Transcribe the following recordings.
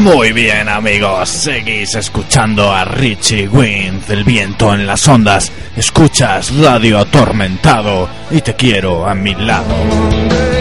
Muy bien amigos, seguís escuchando a Richie Wynn, el viento en las ondas, escuchas Radio Atormentado y te quiero a mi lado.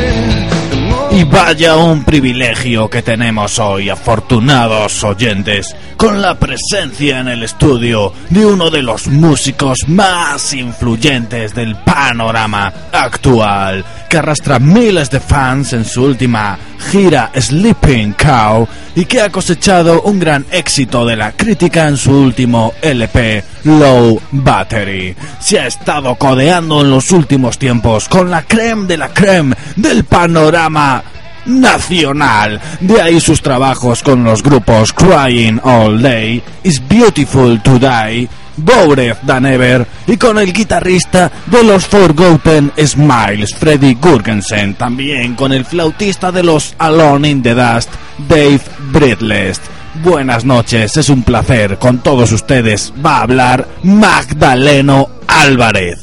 Y vaya un privilegio que tenemos hoy, afortunados oyentes, con la presencia en el estudio de uno de los músicos más influyentes del panorama actual, que arrastra miles de fans en su última gira Sleeping Cow y que ha cosechado un gran éxito de la crítica en su último LP Low Battery. Se ha estado codeando en los últimos tiempos con la creme de la creme del panorama nacional. De ahí sus trabajos con los grupos Crying All Day, Is Beautiful to Die, Bored Than Ever y con el guitarrista de los Forgotten Smiles, Freddy Gurgensen, también con el flautista de los Alone in the Dust, Dave Bridlest. Buenas noches, es un placer. Con todos ustedes va a hablar Magdaleno Álvarez.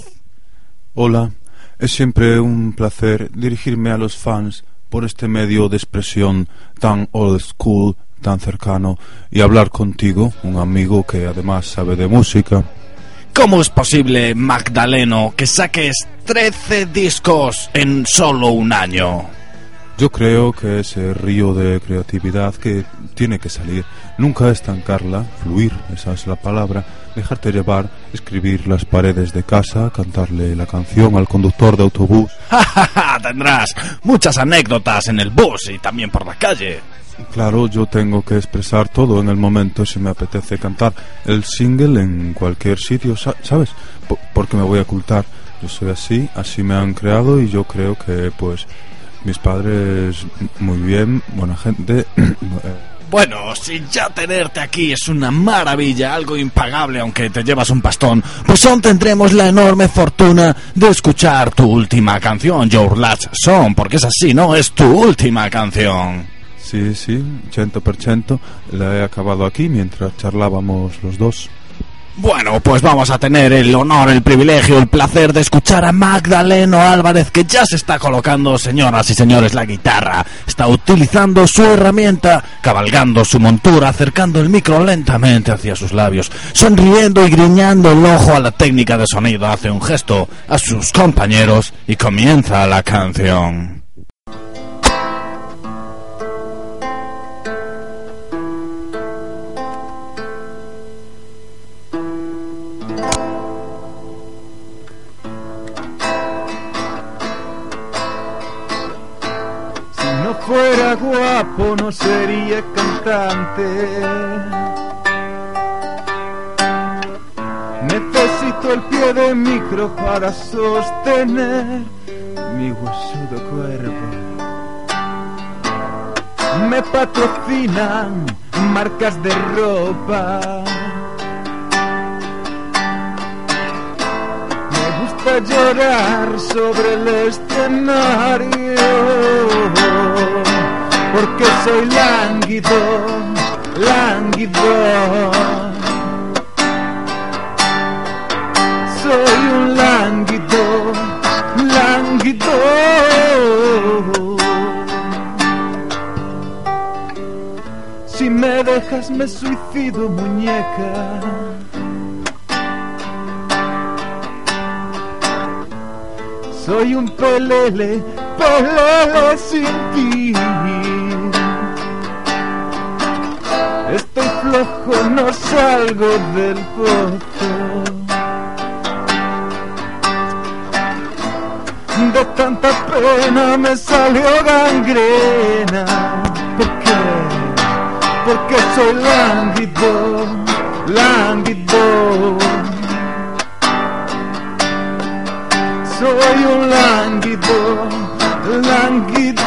Hola, es siempre un placer dirigirme a los fans por este medio de expresión tan old school, tan cercano, y hablar contigo, un amigo que además sabe de música. ¿Cómo es posible, Magdaleno, que saques 13 discos en solo un año? Yo creo que ese río de creatividad que tiene que salir, nunca estancarla, fluir, esa es la palabra, dejarte llevar, escribir las paredes de casa, cantarle la canción al conductor de autobús. Tendrás muchas anécdotas en el bus y también por la calle. Claro, yo tengo que expresar todo en el momento si me apetece cantar el single en cualquier sitio, sa- ¿sabes? P- porque me voy a ocultar. Yo soy así, así me han creado y yo creo que pues mis padres muy bien, buena gente. Bueno, si ya tenerte aquí es una maravilla, algo impagable aunque te llevas un pastón, pues aún tendremos la enorme fortuna de escuchar tu última canción, Your Last Song, porque es así, ¿no? Es tu última canción. sí, sí, 100%. La he acabado aquí mientras charlábamos los dos. Bueno, pues vamos a tener el honor, el privilegio, el placer de escuchar a Magdaleno Álvarez, que ya se está colocando, señoras y señores, la guitarra. Está utilizando su herramienta, cabalgando su montura, acercando el micro lentamente hacia sus labios, sonriendo y griñando el ojo a la técnica de sonido. Hace un gesto a sus compañeros y comienza la canción. No sería cantante. Necesito el pie de micro para sostener mi huesudo cuerpo. Me patrocinan marcas de ropa. Me gusta llorar sobre el escenario porque soy lánguido, lánguido. Soy un lánguido, lánguido. Si me dejas me suicido, muñeca. Soy un pelele, pelele sin ti. Estoy flojo, no salgo del pozo. De tanta pena me salió gangrena. ¿Por qué? Porque soy lánguido, lánguido. Soy un lánguido, lánguido.